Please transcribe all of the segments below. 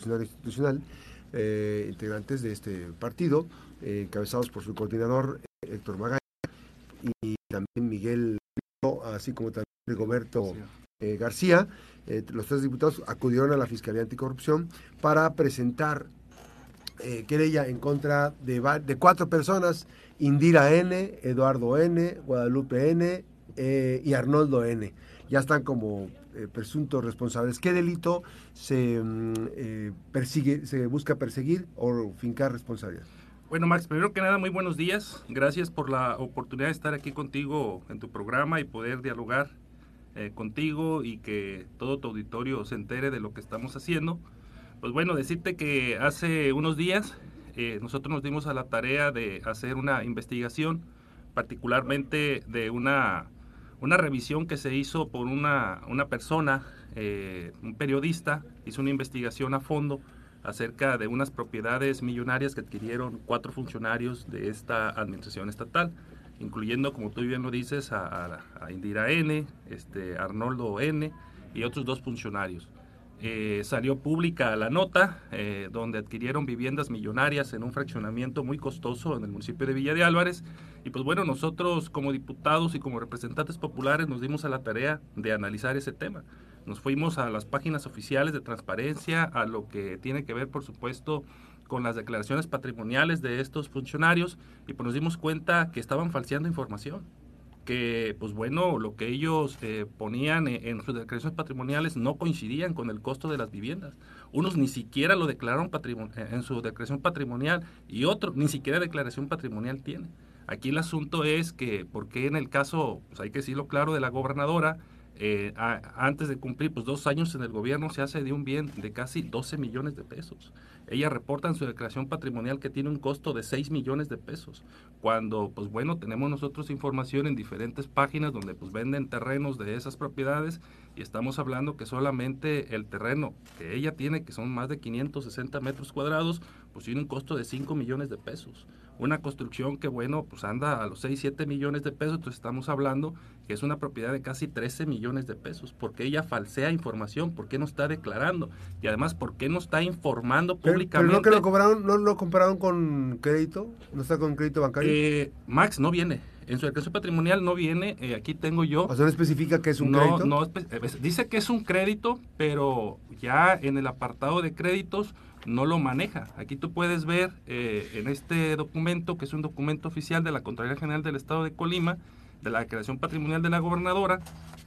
Revolucionario Institucional, eh, integrantes de este partido, eh, encabezados por su coordinador Héctor Magaña y también Miguel, así como también Rigoberto García. los tres diputados acudieron a la Fiscalía Anticorrupción para presentar querella en contra de, de cuatro personas, Indira N., Eduardo N., Guadalupe N., eh, y Arnoldo N. Ya están como eh, presuntos responsables. ¿Qué delito se mm, eh, persigue, se busca perseguir o fincar responsabilidad? Bueno, Max, primero que nada, muy buenos días. Gracias por la oportunidad de estar aquí contigo en tu programa y poder dialogar contigo y que todo tu auditorio se entere de lo que estamos haciendo. Pues bueno, decirte que hace unos días nosotros nos dimos a la tarea de hacer una investigación, particularmente de una una revisión que se hizo por una, una persona, eh, un periodista, hizo una investigación a fondo acerca de unas propiedades millonarias que adquirieron cuatro funcionarios de esta administración estatal, incluyendo, como tú bien lo dices, a, Indira N., este, Arnoldo N. y otros dos funcionarios. Eh, salió pública la nota eh, donde adquirieron viviendas millonarias en un fraccionamiento muy costoso en el municipio de Villa de Álvarez. Y pues bueno, nosotros como diputados y como representantes populares nos dimos a la tarea de analizar ese tema. Nos fuimos a las páginas oficiales de transparencia, a lo que tiene que ver, por supuesto, con las declaraciones patrimoniales de estos funcionarios y pues nos dimos cuenta que estaban falseando información que, pues bueno, lo que ellos eh, ponían en, sus declaraciones patrimoniales no coincidían con el costo de las viviendas. Unos ni siquiera lo declararon eh, en su declaración patrimonial y otros ni siquiera declaración patrimonial tienen. Aquí el asunto es que, porque en el caso, pues hay que decirlo claro, de la gobernadora, eh, antes de cumplir pues, dos años en el gobierno se hace de un bien de casi 12 millones de pesos. Ella reporta en su declaración patrimonial que tiene un costo de 6 millones de pesos, cuando pues bueno, tenemos nosotros información en diferentes páginas donde pues venden terrenos de esas propiedades y estamos hablando que solamente el terreno que ella tiene, que son más de 560 metros cuadrados, pues tiene un costo de 5 millones de pesos una construcción que, bueno, pues anda a los 6, 7 millones de pesos, entonces estamos hablando que es una propiedad de casi 13 millones de pesos. ¿Por qué ella falsea información? ¿Por qué no está declarando? Y además, ¿por qué no está informando públicamente? ¿Pero no que lo compraron, no lo compraron con crédito? ¿No está con crédito bancario? Eh, Max, no viene. En su declaración patrimonial no viene, eh, aquí tengo yo. O sea, no especifica que es un crédito. No, eh, dice que es un crédito, pero ya en el apartado de créditos no lo maneja. Aquí tú puedes ver eh, en este documento, que es un documento oficial de la Contraloría General del Estado de Colima, de la declaración patrimonial de la gobernadora,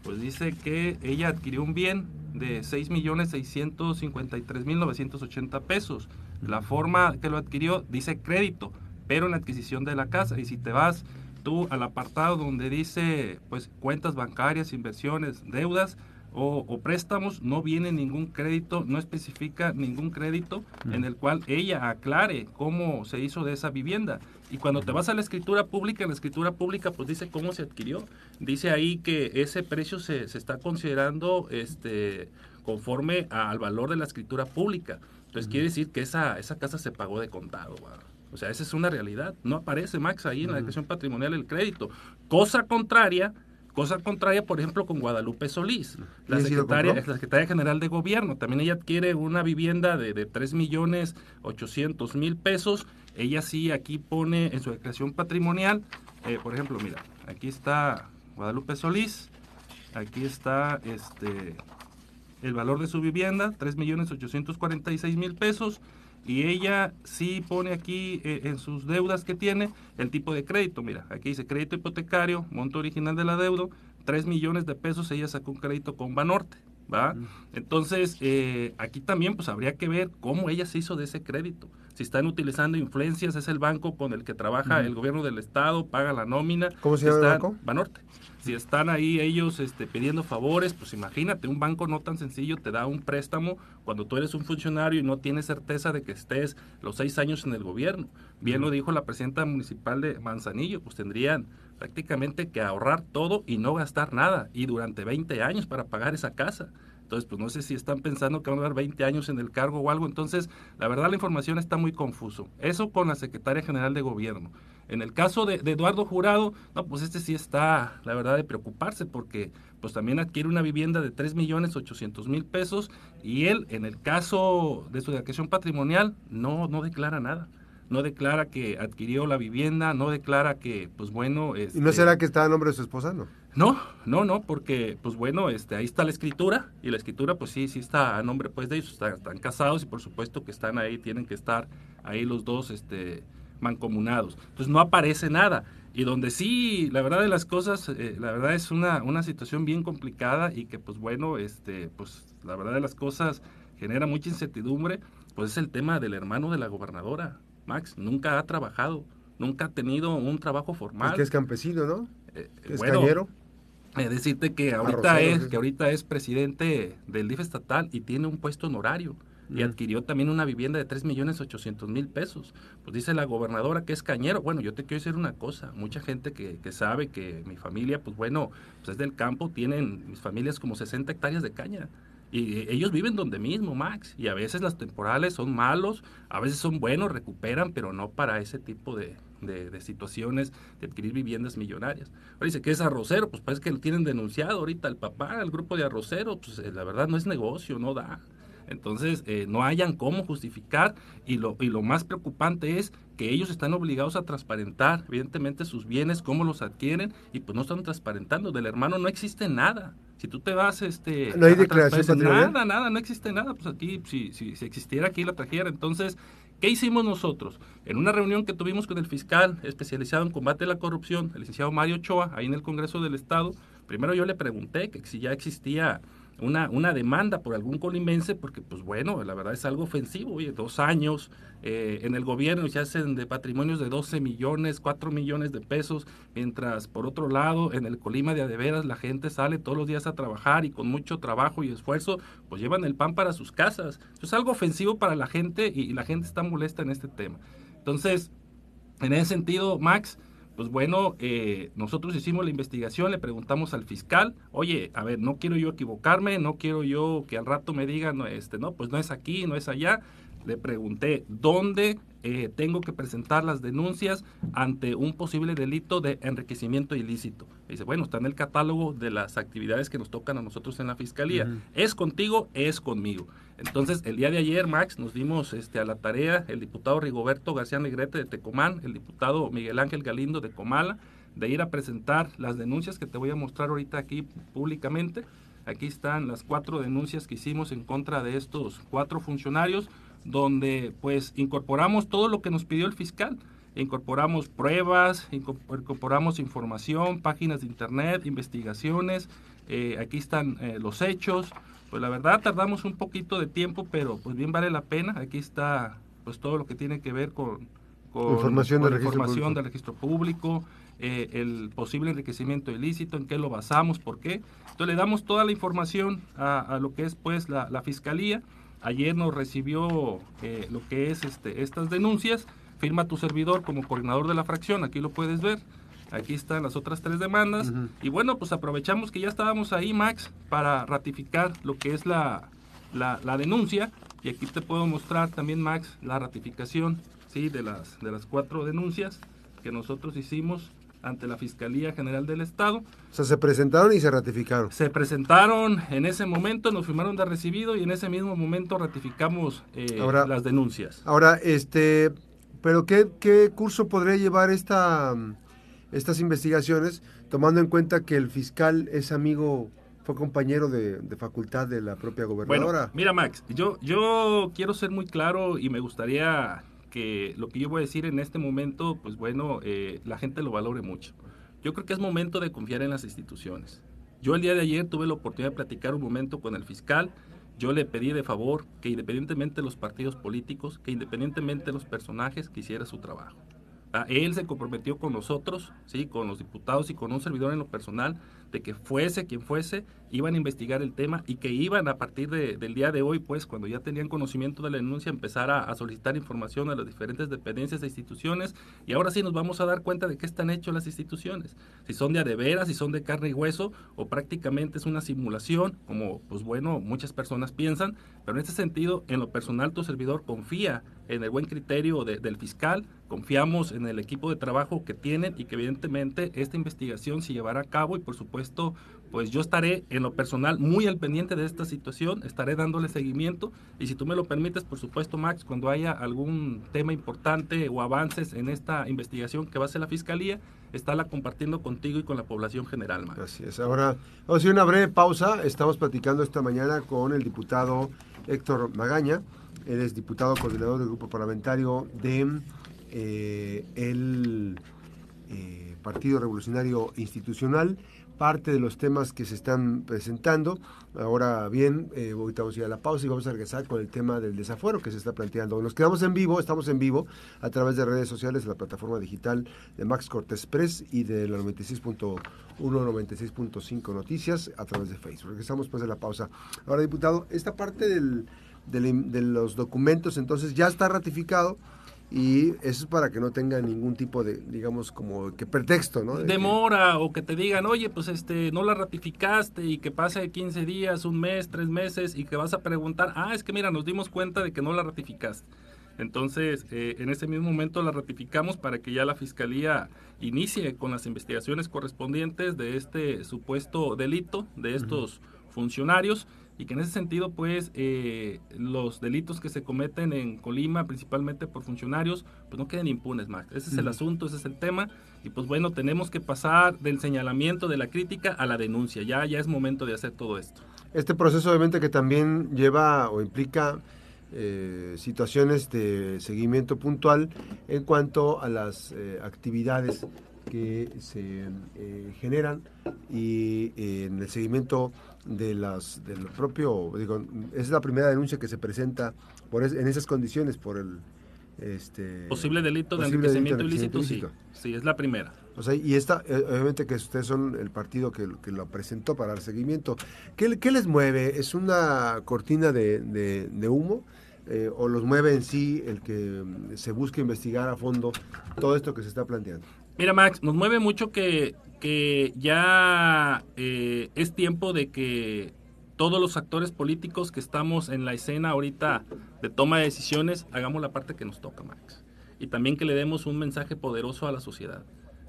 pues dice que ella adquirió un bien de 6.653.980 pesos. La forma que lo adquirió dice crédito, pero en la adquisición de la casa. Y si te vas tú al apartado donde dice pues cuentas bancarias, inversiones, deudas, o, préstamos, no viene ningún crédito, no especifica ningún crédito en el cual ella aclare cómo se hizo de esa vivienda. Y cuando te vas a la escritura pública, en la escritura pública pues dice cómo se adquirió. Dice ahí que ese precio se, se está considerando este, conforme al valor de la escritura pública. Entonces quiere decir que esa, esa casa se pagó de contado. O sea, esa es una realidad. No aparece, Max, ahí en la declaración patrimonial el crédito. Cosa contraria Cosa contraria, por ejemplo, con Guadalupe Solís, la secretaria, la secretaria general de gobierno. También ella adquiere una vivienda de, de 3 millones 800 mil pesos. Ella sí aquí pone en su declaración patrimonial, eh, por ejemplo, mira, aquí está Guadalupe Solís, aquí está este el valor de su vivienda, 3 millones 846 mil pesos y ella sí pone aquí eh, en sus deudas que tiene el tipo de crédito. Mira, aquí dice crédito hipotecario, monto original de la deuda, 3 millones de pesos, ella sacó un crédito con Banorte. ¿Va? Entonces, eh, aquí también pues habría que ver cómo ella se hizo de ese crédito. Si están utilizando influencias, es el banco con el que trabaja el gobierno del estado, paga la nómina. ¿Cómo se llama el banco? Banorte. Si están ahí ellos este, pidiendo favores, pues imagínate, un banco no tan sencillo te da un préstamo cuando tú eres un funcionario y no tienes certeza de que estés los seis años en el gobierno. Bien lo dijo la presidenta municipal de Manzanillo, pues tendrían prácticamente que ahorrar todo y no gastar nada, y durante 20 años para pagar esa casa. Entonces, pues no sé si están pensando que van a dar 20 años en el cargo o algo. Entonces, la verdad la información está muy confuso. Eso con la Secretaria General de Gobierno. En el caso de, Eduardo Jurado, no, pues este sí está, la verdad, de preocuparse porque pues también adquiere una vivienda de 3 millones 800 mil pesos y él, en el caso de su declaración patrimonial, no, no declara nada no declara que adquirió la vivienda, no declara que, pues bueno... ¿Y no este será que está a nombre de su esposa, no? No, no, no, porque, pues bueno, este, ahí está la escritura, y la escritura, pues sí, sí está a nombre, pues, de ellos, están, casados, y por supuesto que están ahí, tienen que estar ahí los dos, este, mancomunados. Entonces no aparece nada. Y donde sí, la verdad de las cosas, eh, la verdad es una, una situación bien complicada y que pues bueno, este, pues la verdad de las cosas genera mucha incertidumbre, pues es el tema del hermano de la gobernadora. Max nunca ha trabajado, nunca ha tenido un trabajo formal. Es que es campesino, ¿no? Eh, es cañero. Eh, decirte que ahorita es que ahorita es presidente del DIF estatal y tiene un puesto honorario y mm. adquirió también una vivienda de 3 millones 800 mil pesos. Pues dice la gobernadora que es cañero. Bueno, yo te quiero decir una cosa, mucha gente que, que sabe que mi familia, pues bueno, pues es del campo, tienen mis familias como 60 hectáreas de caña. Y ellos viven donde mismo, Max. Y a veces las temporales son malos, a veces son buenos, recuperan, pero no para ese tipo de, situaciones de adquirir viviendas millonarias. Ahora dice que es arrocero, pues parece que lo tienen denunciado ahorita el papá, el grupo de arroceros, pues eh, la verdad no es negocio, no da. Entonces, eh, no hayan cómo justificar y lo, y lo más preocupante es que ellos están obligados a transparentar, evidentemente, sus bienes, cómo los adquieren y pues no están transparentando. Del hermano no existe nada. Si tú te vas, este... No hay declaración Nada, nada, no existe nada. Pues aquí, si, si, si existiera aquí la trajera. Entonces, ¿Qué hicimos nosotros? En una reunión que tuvimos con el fiscal especializado en combate a la corrupción, el licenciado Mario Ochoa, ahí en el Congreso del Estado, primero yo le pregunté que si ya existía una, una demanda por algún colimense, porque pues bueno, la verdad es algo ofensivo, oye, dos años eh, en el gobierno se hacen de patrimonios de 12 millones, 4 millones de pesos, mientras por otro lado en el Colima de Adeveras la gente sale todos los días a trabajar y con mucho trabajo y esfuerzo, pues llevan el pan para sus casas. es algo ofensivo para la gente y la gente está molesta en este tema. Entonces, en ese sentido, Max, pues bueno, eh, nosotros hicimos la investigación, le preguntamos al fiscal, oye, a ver, no quiero yo equivocarme, no quiero yo que al rato me digan, este, no, pues no es aquí, no es allá. Le pregunté, ¿dónde eh, tengo que presentar las denuncias ante un posible delito de enriquecimiento ilícito. dice, bueno, está en el catálogo de las actividades que nos tocan a nosotros en la fiscalía. Es contigo, es conmigo. Entonces, el día de ayer, Max, nos dimos este, a la tarea el diputado Rigoberto García Negrete de Tecomán, el diputado Miguel Ángel Galindo de Comala, de ir a presentar las denuncias que te voy a mostrar ahorita aquí públicamente. Aquí están las cuatro denuncias que hicimos en contra de estos cuatro funcionarios donde pues incorporamos todo lo que nos pidió el fiscal. Incorporamos pruebas, incorporamos información, páginas de internet, investigaciones, eh, aquí están eh, los hechos. Pues la verdad tardamos un poquito de tiempo, pero pues bien vale la pena. Aquí está pues todo lo que tiene que ver con, información, del, registro del registro público, eh, el posible enriquecimiento ilícito, en qué lo basamos, por qué. Entonces le damos toda la información a, lo que es pues la, la fiscalía Ayer nos recibió eh, lo que es este, estas denuncias. Firma tu servidor como coordinador de la fracción, aquí lo puedes ver. Aquí están las otras tres demandas. Y bueno, pues aprovechamos que ya estábamos ahí, Max, para ratificar lo que es la, la, la denuncia. Y aquí te puedo mostrar también, Max, la ratificación ¿sí? de, las, de las cuatro denuncias que nosotros hicimos ante la Fiscalía General del Estado. O sea, se presentaron y se ratificaron. Se presentaron en ese momento, nos firmaron de recibido y en ese mismo momento ratificamos eh, las denuncias. Ahora, este, pero ¿qué, qué curso podría llevar esta, estas investigaciones, tomando en cuenta que el fiscal es amigo fue compañero de, facultad de la propia gobernadora. mira, Max, yo, yo quiero ser muy claro y me gustaría que lo que yo voy a decir en este momento, pues bueno, eh, la gente lo valore mucho. Yo creo que es momento de confiar en las instituciones. Yo el día de ayer tuve la oportunidad de platicar un momento con el fiscal. Yo le pedí de favor que independientemente de los partidos políticos, que independientemente de los personajes, que hiciera su trabajo. Él se comprometió con nosotros, sí, con los diputados y con un servidor en lo personal, de que fuese quien fuese, iban a investigar el tema y que iban a partir del día de hoy, pues cuando ya tenían conocimiento de la denuncia, empezar a, solicitar información a las diferentes dependencias e instituciones. Y ahora sí nos vamos a dar cuenta de qué están hechas las instituciones, si son de adeveras, si son de carne y hueso o prácticamente es una simulación, como pues bueno, muchas personas piensan, pero en este sentido, en lo personal, tu servidor confía en el buen criterio del fiscal, confiamos en el equipo de trabajo que tienen y que evidentemente esta investigación se llevará a cabo y por supuesto pues yo estaré en lo personal muy al pendiente de esta situación, estaré dándole seguimiento y si tú me lo permites, por supuesto, Max, cuando haya algún tema importante o avances en esta investigación que va a hacer la Fiscalía, estarla compartiendo contigo y con la población general, Max. Así es. Ahora, vamos a hacer una breve pausa. Estamos platicando esta mañana con el diputado Héctor Magaña. Él es diputado coordinador del grupo parlamentario de eh, el eh, Partido Revolucionario Institucional parte de los temas que se están presentando. Ahora bien, eh, vamos a ir a la pausa y vamos a regresar con el tema del desafuero que se está planteando. Nos quedamos en vivo, estamos en vivo a través de redes sociales, de la plataforma digital de Max Cortés Press y de la 96.1, 96.5 Noticias a través de Facebook. Regresamos después de la pausa. Ahora, diputado, esta parte del, de los documentos entonces ya está ratificado y eso es para que no tenga ningún tipo de, digamos, como que pretexto, ¿no? Demora o que te digan, oye, pues este, no la ratificaste y que pase 15 días, un mes, tres meses y que vas a preguntar, ah, es que mira, nos dimos cuenta de que no la ratificaste. Entonces, eh, en ese mismo momento la ratificamos para que ya la Fiscalía inicie con las investigaciones correspondientes de este supuesto delito de estos funcionarios y que en ese sentido pues eh, los delitos que se cometen en Colima principalmente por funcionarios pues no queden impunes Max ese es el asunto ese es el tema y pues bueno tenemos que pasar del señalamiento de la crítica a la denuncia. Ya ya es momento de hacer todo esto. Este proceso obviamente que también lleva o implica eh, situaciones de seguimiento puntual en cuanto a las eh, actividades que se generan y en el seguimiento de las del propio digo es la primera denuncia que se presenta por en esas condiciones por el este posible delito de enriquecimiento ilícito, sí. Sí es la primera. O sea y esta eh, obviamente que ustedes son el partido que, que lo presentó para el seguimiento. ¿Qué, ¿qué, les mueve es una cortina de, de, humo eh, o los mueve en sí el que se busque investigar a fondo todo esto que se está planteando Mira, Max, nos mueve mucho que, que ya eh, es tiempo de que todos los actores políticos que estamos en la escena ahorita de toma de decisiones hagamos la parte que nos toca, Max. Y también que le demos un mensaje poderoso a la sociedad.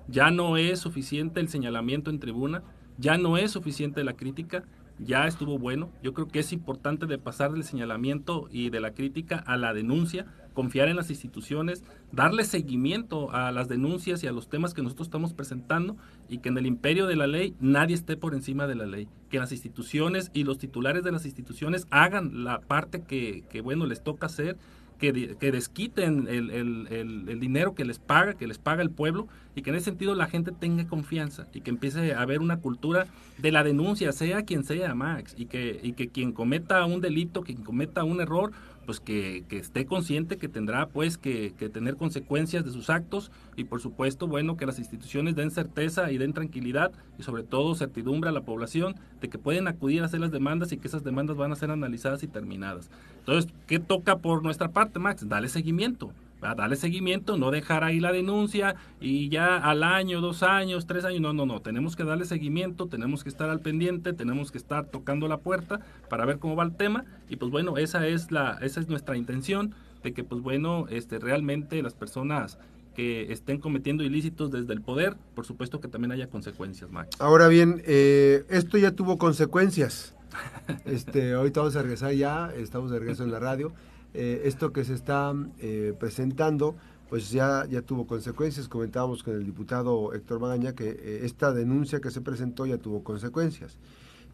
Ya no es suficiente el señalamiento en tribuna, ya no es suficiente la crítica, ya estuvo bueno. Yo creo que es importante de pasar del señalamiento y de la crítica a la denuncia confiar en las instituciones, darle seguimiento a las denuncias y a los temas que nosotros estamos presentando y que en el imperio de la ley nadie esté por encima de la ley, que las instituciones y los titulares de las instituciones hagan la parte que, bueno, les toca hacer que, desquiten el, el, el, dinero que les paga, que les paga el pueblo, y que en ese sentido la gente tenga confianza y que empiece a haber una cultura de la denuncia, sea quien sea, Max, y que, y que quien cometa un delito, quien cometa un error, pues que, esté consciente que tendrá pues que, tener consecuencias de sus actos y por supuesto bueno que las instituciones den certeza y den tranquilidad y sobre todo certidumbre a la población de que pueden acudir a hacer las demandas y que esas demandas van a ser analizadas y terminadas. Entonces, ¿qué toca por nuestra parte, Max? Dale seguimiento a darle seguimiento, no dejar ahí la denuncia y ya al año, dos años, tres años, no, no, no, tenemos que darle seguimiento, tenemos que estar al pendiente, tenemos que estar tocando la puerta para ver cómo va el tema y pues bueno, esa es la, esa es nuestra intención de que pues bueno, este realmente las personas que estén cometiendo ilícitos desde el poder, por supuesto que también haya consecuencias, Max. Ahora bien, eh, esto ya tuvo consecuencias. Este, ahorita vamos a regresar ya, estamos de regreso en la radio. Eh, esto que se está eh, presentando, pues ya, ya tuvo consecuencias. Comentábamos con el diputado Héctor Magaña que eh, esta denuncia que se presentó ya tuvo consecuencias.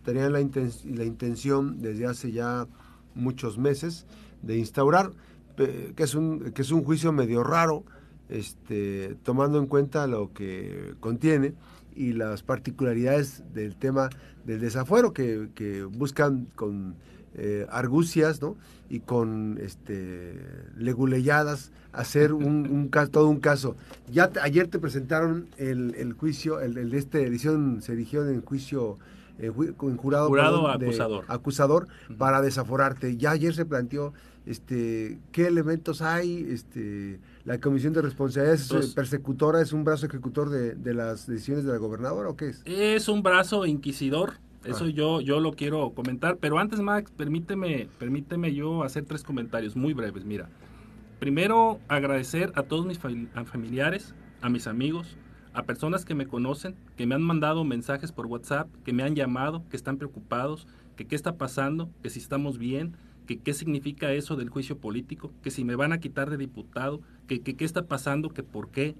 Tenían la, intención desde hace ya muchos meses de instaurar, que es un, que es un juicio medio raro, este, tomando en cuenta lo que contiene y las particularidades del tema del desafuero que, que buscan con eh, argucias, ¿no? Y con este leguleyadas hacer un, un caso, todo un caso. Ya ayer te presentaron el, el juicio, el, el, de esta edición se erigió en juicio eh, en jurado, jurado acusador, acusador para desaforarte. Ya ayer se planteó este qué elementos hay, este la Comisión de Responsabilidades es persecutora, es un brazo ejecutor de, de, las decisiones de la gobernadora o qué es? Es un brazo inquisidor. Eso ah. yo, yo lo quiero comentar, pero antes Max, permíteme, permíteme yo hacer tres comentarios muy breves. Mira, primero agradecer a todos mis familiares, a mis amigos, a personas que me conocen, que me han mandado mensajes por WhatsApp, que me han llamado, que están preocupados, que qué está pasando, que si estamos bien, que qué significa eso del juicio político, que si me van a quitar de diputado, que qué está pasando, que por qué.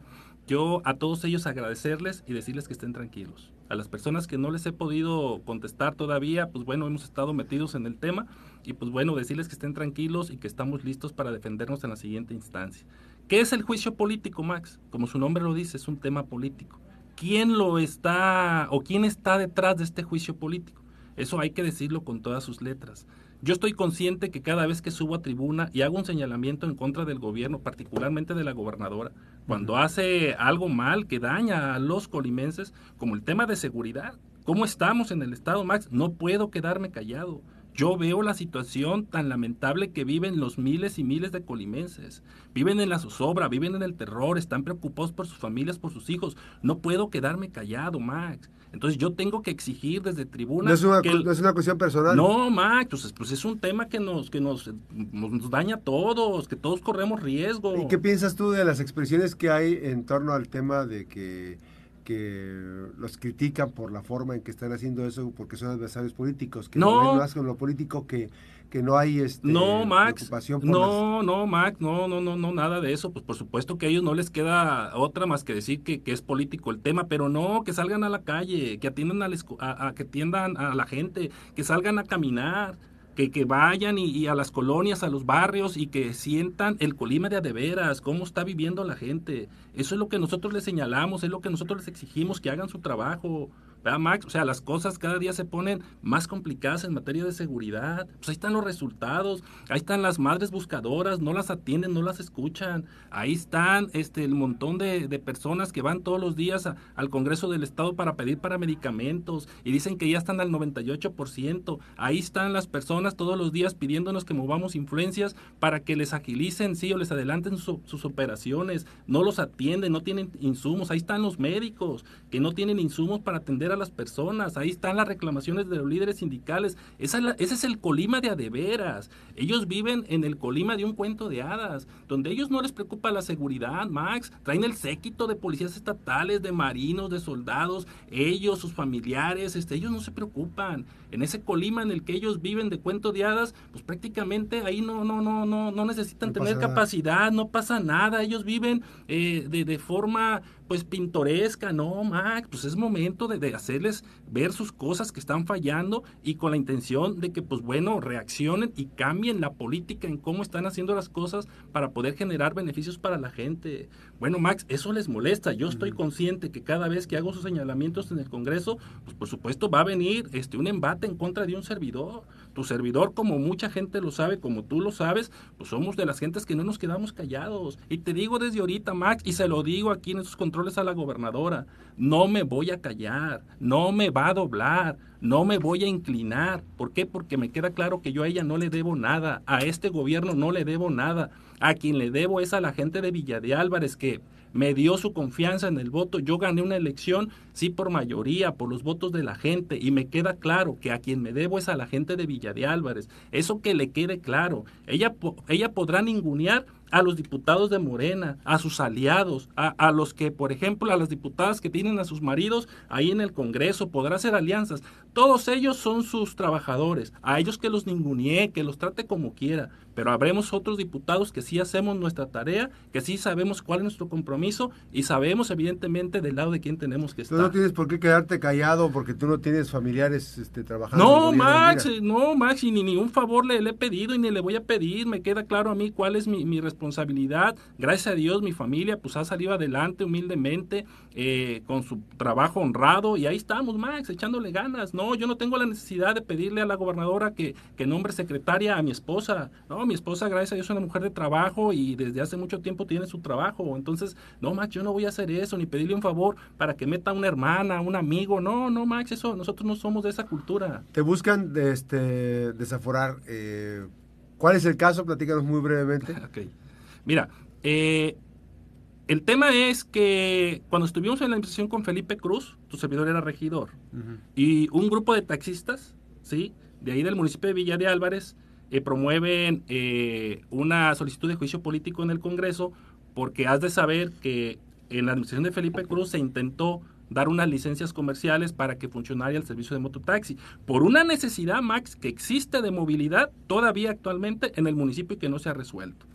Yo a todos ellos agradecerles y decirles que estén tranquilos. A las personas que no les he podido contestar todavía, pues bueno, hemos estado metidos en el tema y pues bueno, decirles que estén tranquilos y que estamos listos para defendernos en la siguiente instancia. ¿Qué es el juicio político, Max? Como su nombre lo dice, es un tema político. ¿Quién lo está o quién está detrás de este juicio político? Eso hay que decirlo con todas sus letras. Yo estoy consciente que cada vez que subo a tribuna y hago un señalamiento en contra del gobierno, particularmente de la gobernadora, cuando hace algo mal que daña a los colimenses, como el tema de seguridad, ¿cómo estamos en el estado, Max? No puedo quedarme callado. Yo veo la situación tan lamentable que viven los miles y miles de colimenses. Viven en la zozobra, viven en el terror, están preocupados por sus familias, por sus hijos. No puedo quedarme callado, Max. Entonces yo tengo que exigir desde tribuna... No es una, no es una cuestión personal. No, Max, pues, pues, es un tema que, nos, que nos, nos daña a todos, que todos corremos riesgo. ¿Y qué piensas tú de las expresiones que hay en torno al tema de que que los critican por la forma en que están haciendo eso porque son adversarios políticos, que no, no más con lo político que, que no hay este, no, Max, no, no, Max, no, no, no, no, nada de eso. Pues por supuesto que a ellos no les queda otra más que decir que, que es político el tema, pero no, que salgan a la calle, que atiendan a, a, que atiendan a la gente, que salgan a caminar que, que vayan y, a las colonias, a los barrios y que sientan el Colima de adeveras, cómo está viviendo la gente. Eso es lo que nosotros les señalamos, es lo que nosotros les exigimos, que hagan su trabajo. Max? O sea, las cosas cada día se ponen más complicadas en materia de seguridad. Pues ahí están los resultados, ahí están las madres buscadoras, no las atienden, no las escuchan. Ahí están este, el montón de, de personas que van todos los días al Congreso del Estado para pedir para medicamentos y dicen que ya están al 98%. Ahí están las personas todos los días pidiéndonos que movamos influencias para que les agilicen, sí, o les adelanten sus operaciones. No los atienden, no tienen insumos. Ahí están los médicos que no tienen insumos para atender a las personas. Ahí están las reclamaciones de los líderes sindicales. Esa ese es el Colima de adeveras. Ellos viven en el Colima de un cuento de hadas, donde ellos no les preocupa la seguridad, Max. Traen el séquito de policías estatales, de marinos, de soldados, ellos, sus familiares, este, ellos no se preocupan. En ese Colima en el que ellos viven de cuento de hadas, pues prácticamente ahí no, no, no, no, no necesitan tener capacidad, no pasa nada. Ellos viven eh, de, de forma pues pintoresca, no, Max, pues es momento de, de, hacerles ver sus cosas que están fallando y con la intención de que, pues bueno, reaccionen y cambien la política en cómo están haciendo las cosas para poder generar beneficios para la gente. Bueno, Max, eso les molesta. Yo estoy consciente que cada vez que hago sus señalamientos en el Congreso, pues por supuesto va a venir este un embate en contra de un servidor. Tu servidor, como mucha gente lo sabe, como tú lo sabes, pues somos de las gentes que no nos quedamos callados. Y te digo desde ahorita, Max, y se lo digo aquí en esos controles a la gobernadora, no me voy a callar, no me va a doblar, no me voy a inclinar. ¿Por qué? Porque me queda claro que yo a ella no le debo nada, a este gobierno no le debo nada. A quien le debo es a la gente de Villa de Álvarez que me dio su confianza en el voto. Yo gané una elección, sí, por mayoría, por los votos de la gente, y me queda claro que a quien me debo es a la gente de Villa de Álvarez. Eso que le quede claro. Ella, ella podrá ningunear a los diputados de Morena, a sus aliados, a, a, los que, por ejemplo, a las diputadas que tienen a sus maridos ahí en el Congreso, podrá hacer alianzas. Todos ellos son sus trabajadores, a ellos que los ningunee, que los trate como quiera, pero habremos otros diputados que sí hacemos nuestra tarea, que sí sabemos cuál es nuestro compromiso y sabemos evidentemente del lado de quién tenemos que estar. Tú no tienes por qué quedarte callado porque tú no tienes familiares este, trabajando. No, Max, no, Max, y ni ningún favor le, he pedido y ni le voy a pedir. Me queda claro a mí cuál es mi, responsabilidad. Gracias a Dios, mi familia pues ha salido adelante humildemente, eh, con su trabajo honrado y ahí estamos, Max, echándole ganas. No, yo no tengo la necesidad de pedirle a la gobernadora que, que nombre secretaria a mi esposa. No, mi esposa, gracias a Dios, es una mujer de trabajo y desde hace mucho tiempo tiene su trabajo. Entonces, no, Max, yo no voy a hacer eso, ni pedirle un favor para que meta una hermana, un amigo. No, no, Max, eso, nosotros no somos de esa cultura. Te buscan este, desaforar. Eh, ¿Cuál es el caso? Platícanos muy brevemente. ok. Mira, eh, el tema es que cuando estuvimos en la administración con Felipe Cruz, tu servidor era regidor, y un grupo de taxistas, ¿sí? De ahí del municipio de Villa de Álvarez, eh, promueven eh, una solicitud de juicio político en el Congreso porque has de saber que en la administración de Felipe Cruz se intentó dar unas licencias comerciales para que funcionara el servicio de mototaxi, por una necesidad, Max, que existe de movilidad todavía actualmente en el municipio y que no se ha resuelto.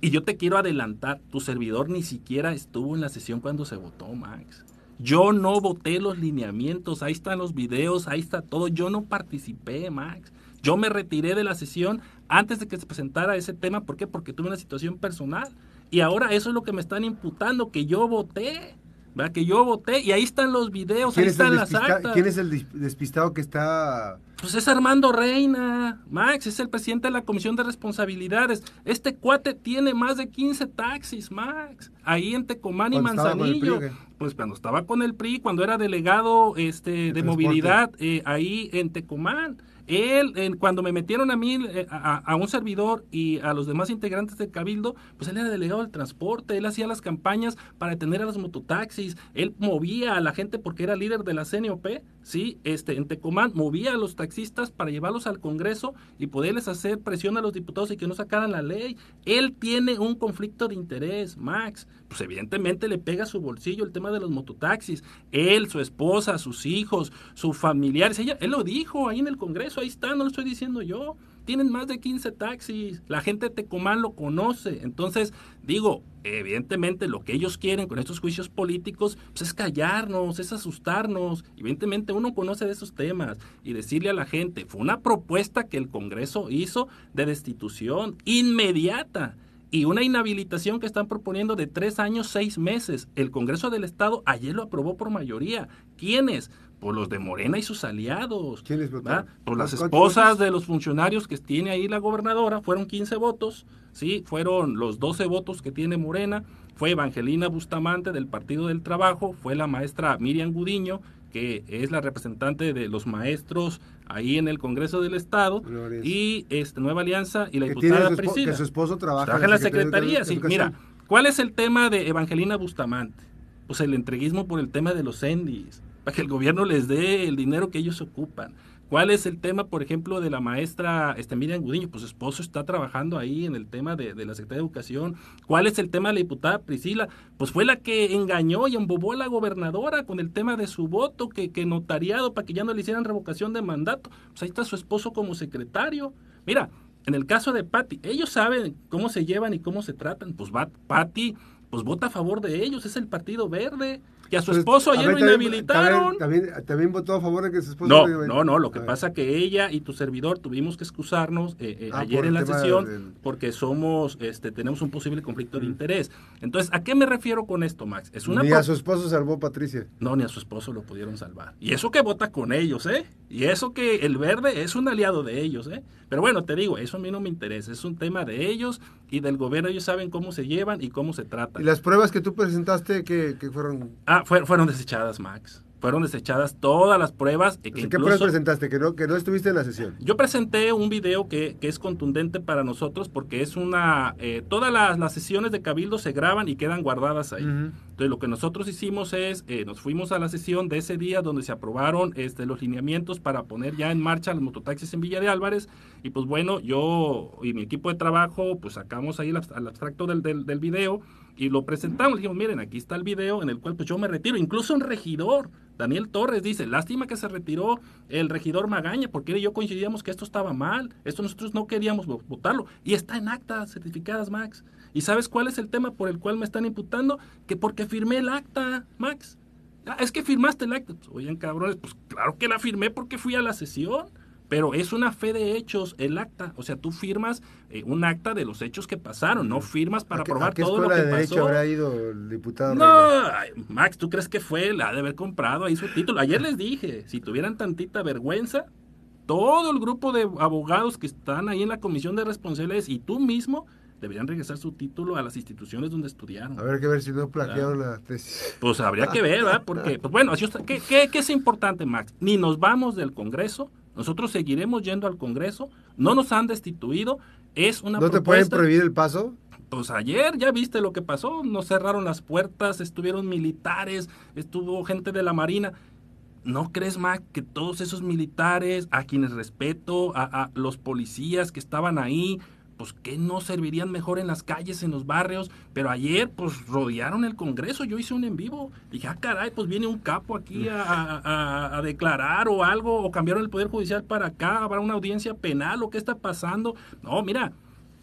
Y yo te quiero adelantar, tu servidor ni siquiera estuvo en la sesión cuando se votó, Max. Yo no voté los lineamientos, ahí están los videos, ahí está todo, yo no participé, Max. Yo me retiré de la sesión antes de que se presentara ese tema. ¿Por qué? Porque tuve una situación personal. Y ahora eso es lo que me están imputando, que yo voté. ¿Verdad? Que yo voté y ahí están los videos, ahí están las actas. ¿Quién es el despistado que está pues es Armando Reina, Max, es el presidente de la Comisión de Responsabilidades. Este cuate tiene más de 15 taxis, Max, ahí en Tecomán y Manzanillo. pues cuando estaba con el PRI, cuando era delegado este, de, movilidad eh, ahí en Tecomán. Él, cuando me metieron a mí, eh, a, un servidor y a los demás integrantes del Cabildo, pues él era delegado del transporte, él hacía las campañas para detener a los mototaxis, él movía a la gente porque era líder de la CNOP, ¿sí? Este, en Tecomán, movía a los taxistas para llevarlos al Congreso y poderles hacer presión a los diputados y que no sacaran la ley. Él tiene un conflicto de interés, Max. Pues evidentemente le pega a su bolsillo el tema de los mototaxis. Él, su esposa, sus hijos, sus familiares, ella, él lo dijo ahí en el Congreso, ahí está, no lo estoy diciendo yo tienen más de 15 taxis, la gente de Tecomán lo conoce. Entonces, digo, evidentemente lo que ellos quieren con estos juicios políticos pues es callarnos, es asustarnos. Evidentemente uno conoce de esos temas y decirle a la gente, fue una propuesta que el Congreso hizo de destitución inmediata y una inhabilitación que están proponiendo de tres años, seis meses. El Congreso del Estado ayer lo aprobó por mayoría. ¿Quiénes? por los de Morena y sus aliados. ¿Quiénes votaron? Por las esposas de los funcionarios que tiene ahí la gobernadora, fueron 15 votos, ¿sí? Fueron los 12 votos que tiene Morena, fue Evangelina Bustamante del Partido del Trabajo, fue la maestra Miriam Gudiño, que es la representante de los maestros ahí en el Congreso del Estado, y esta Nueva Alianza y la diputada Priscila. Que su esposo trabaja, trabaja en la Secretaría, sí. Mira, ¿cuál es el tema de Evangelina Bustamante? Pues el entreguismo por el tema de los endis para que el gobierno les dé el dinero que ellos ocupan. ¿Cuál es el tema, por ejemplo, de la maestra este, Miriam Gudiño? Pues su esposo está trabajando ahí en el tema de, la Secretaría de Educación. ¿Cuál es el tema de la diputada Priscila? Pues fue la que engañó y embobó a la gobernadora con el tema de su voto, que, que notariado para que ya no le hicieran revocación de mandato. Pues ahí está su esposo como secretario. Mira, en el caso de Patti, ellos saben cómo se llevan y cómo se tratan. Pues va, Patti, pues vota a favor de ellos, es el Partido Verde que a su esposo ayer lo inhabilitaron. También, votó a favor de que su esposo no, No, no, lo que pasa que ella y tu servidor tuvimos que excusarnos eh, eh, ah, ayer en la sesión porque somos, este, tenemos un posible conflicto de interés. Entonces, ¿a qué me refiero con esto, Max? Es una ni a su esposo salvó Patricia. No, ni a su esposo lo pudieron salvar. Y eso que vota con ellos, ¿eh? Y eso que el verde es un aliado de ellos, ¿eh? Pero bueno, te digo, eso a mí no me interesa, es un tema de ellos y del gobierno, ellos saben cómo se llevan y cómo se tratan. ¿Y las pruebas que tú presentaste que, fueron? Ah, fueron desechadas, Max fueron desechadas todas las pruebas. ¿Qué pruebas presentaste? Que no, que no estuviste en la sesión. Yo presenté un video que, que es contundente para nosotros porque es una... Eh, todas las, las, sesiones de Cabildo se graban y quedan guardadas ahí. Entonces lo que nosotros hicimos es, eh, nos fuimos a la sesión de ese día donde se aprobaron este, los lineamientos para poner ya en marcha los mototaxis en Villa de Álvarez Y pues bueno, yo y mi equipo de trabajo, pues sacamos ahí el, abstracto del, del, del video y lo presentamos. Dijimos, miren, aquí está el video en el cual pues yo me retiro. Incluso un regidor, Daniel Torres, dice, lástima que se retiró el regidor Magaña, porque él y yo coincidíamos que esto estaba mal. Esto nosotros no queríamos votarlo. Y está en actas certificadas, Max. ¿Y sabes cuál es el tema por el cual me están imputando? Que porque firmé el acta, Max. Ah, es que firmaste el acta. Pues, oigan, cabrones, pues claro que la firmé porque fui a la sesión. Pero es una fe de hechos el acta. O sea, tú firmas eh, un acta de los hechos que pasaron, no firmas para probar todo lo que de pasó. habrá ido el diputado? No, Max, ¿tú crees que fue? La de haber comprado ahí su título. Ayer les dije, si tuvieran tantita vergüenza, todo el grupo de abogados que están ahí en la comisión de responsabilidades y tú mismo deberían regresar su título a las instituciones donde estudiaron. A ver, que ver si no plagiaron la tesis. Pues habría que ver, ¿verdad? Porque, pues bueno, ¿qué, qué, qué es importante, Max? Ni nos vamos del Congreso, nosotros seguiremos yendo al Congreso, no nos han destituido, es una ¿No te pueden prohibir el paso? Pues ayer ya viste lo que pasó, nos cerraron las puertas, estuvieron militares, estuvo gente de la Marina. ¿No crees, Mac, que todos esos militares, a quienes respeto, a, a los policías que estaban ahí, pues que no servirían mejor en las calles, en los barrios, pero ayer pues rodearon el Congreso, yo hice un en vivo, dije, ah caray, pues viene un capo aquí a, declarar o algo, o cambiaron el Poder Judicial para acá, habrá una audiencia penal o qué está pasando. No, mira,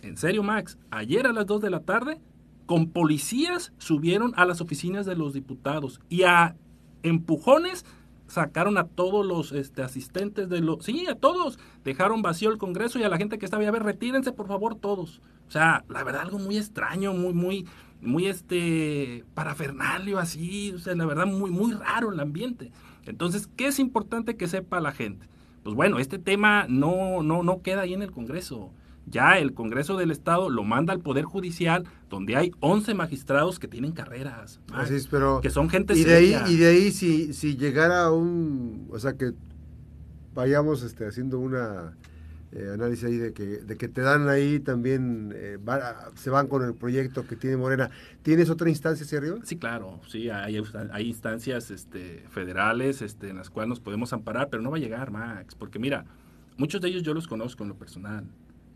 en serio Max, ayer a las 2 de la tarde, con policías subieron a las oficinas de los diputados y a empujones sacaron a todos los este, asistentes de los... Sí, a todos. Dejaron vacío el Congreso y a la gente que estaba ahí, a ver, retírense por favor todos. O sea, la verdad, algo muy extraño, muy, muy, muy este, parafernalio así. O sea, la verdad, muy, muy raro el ambiente. Entonces, ¿qué es importante que sepa la gente? Pues bueno, este tema no, no, no queda ahí en el Congreso ya el Congreso del Estado lo manda al Poder Judicial, donde hay 11 magistrados que tienen carreras. Así es, pero que son gente y de ahí Y de ahí, si, si llegara un. O sea, que vayamos este, haciendo una eh, análisis ahí de que, de que te dan ahí también, eh, se van con el proyecto que tiene Morena. ¿Tienes otra instancia hacia arriba? Sí, claro, sí, hay, hay instancias este, federales este, en las cuales nos podemos amparar, pero no va a llegar, Max, porque mira, muchos de ellos yo los conozco en lo personal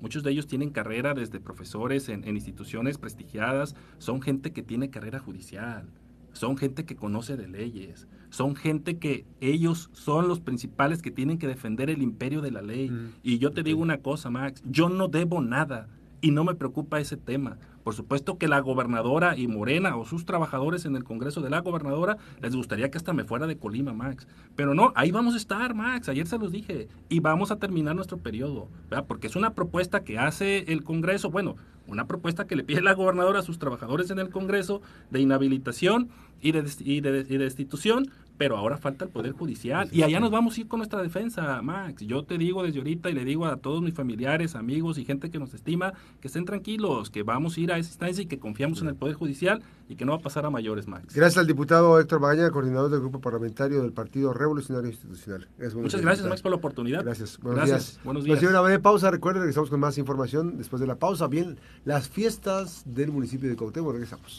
Muchos de ellos tienen carrera desde profesores en, instituciones prestigiadas, son gente que tiene carrera judicial, son gente que conoce de leyes, son gente que ellos son los principales que tienen que defender el imperio de la ley. Mm. Y yo te digo una cosa, Max, yo no debo nada y no me preocupa ese tema. Por supuesto que la gobernadora y Morena o sus trabajadores en el Congreso de la gobernadora les gustaría que hasta me fuera de Colima, Max. Pero no, ahí vamos a estar, Max. Ayer se los dije. Y vamos a terminar nuestro periodo. ¿verdad? Porque es una propuesta que hace el Congreso. Bueno, una propuesta que le pide la gobernadora a sus trabajadores en el Congreso de inhabilitación y de, y de, y de destitución pero ahora falta el Poder Judicial. Y allá nos vamos a ir con nuestra defensa, Max. Yo te digo desde ahorita y le digo a todos mis familiares, amigos y gente que nos estima, que estén tranquilos, que vamos a ir a esa instancia y que confiamos en el Poder Judicial y que no va a pasar a mayores, Max. Gracias al diputado Héctor Magaña, coordinador del Grupo Parlamentario del Partido Revolucionario Institucional. Muchas gracias, Max, por la oportunidad. Gracias. Buenos días. Buenos días. Pues, una breve pausa. Recuerden que estamos con más información después de la pausa. Bien, las fiestas del municipio de Cuauhtémoc. Regresamos.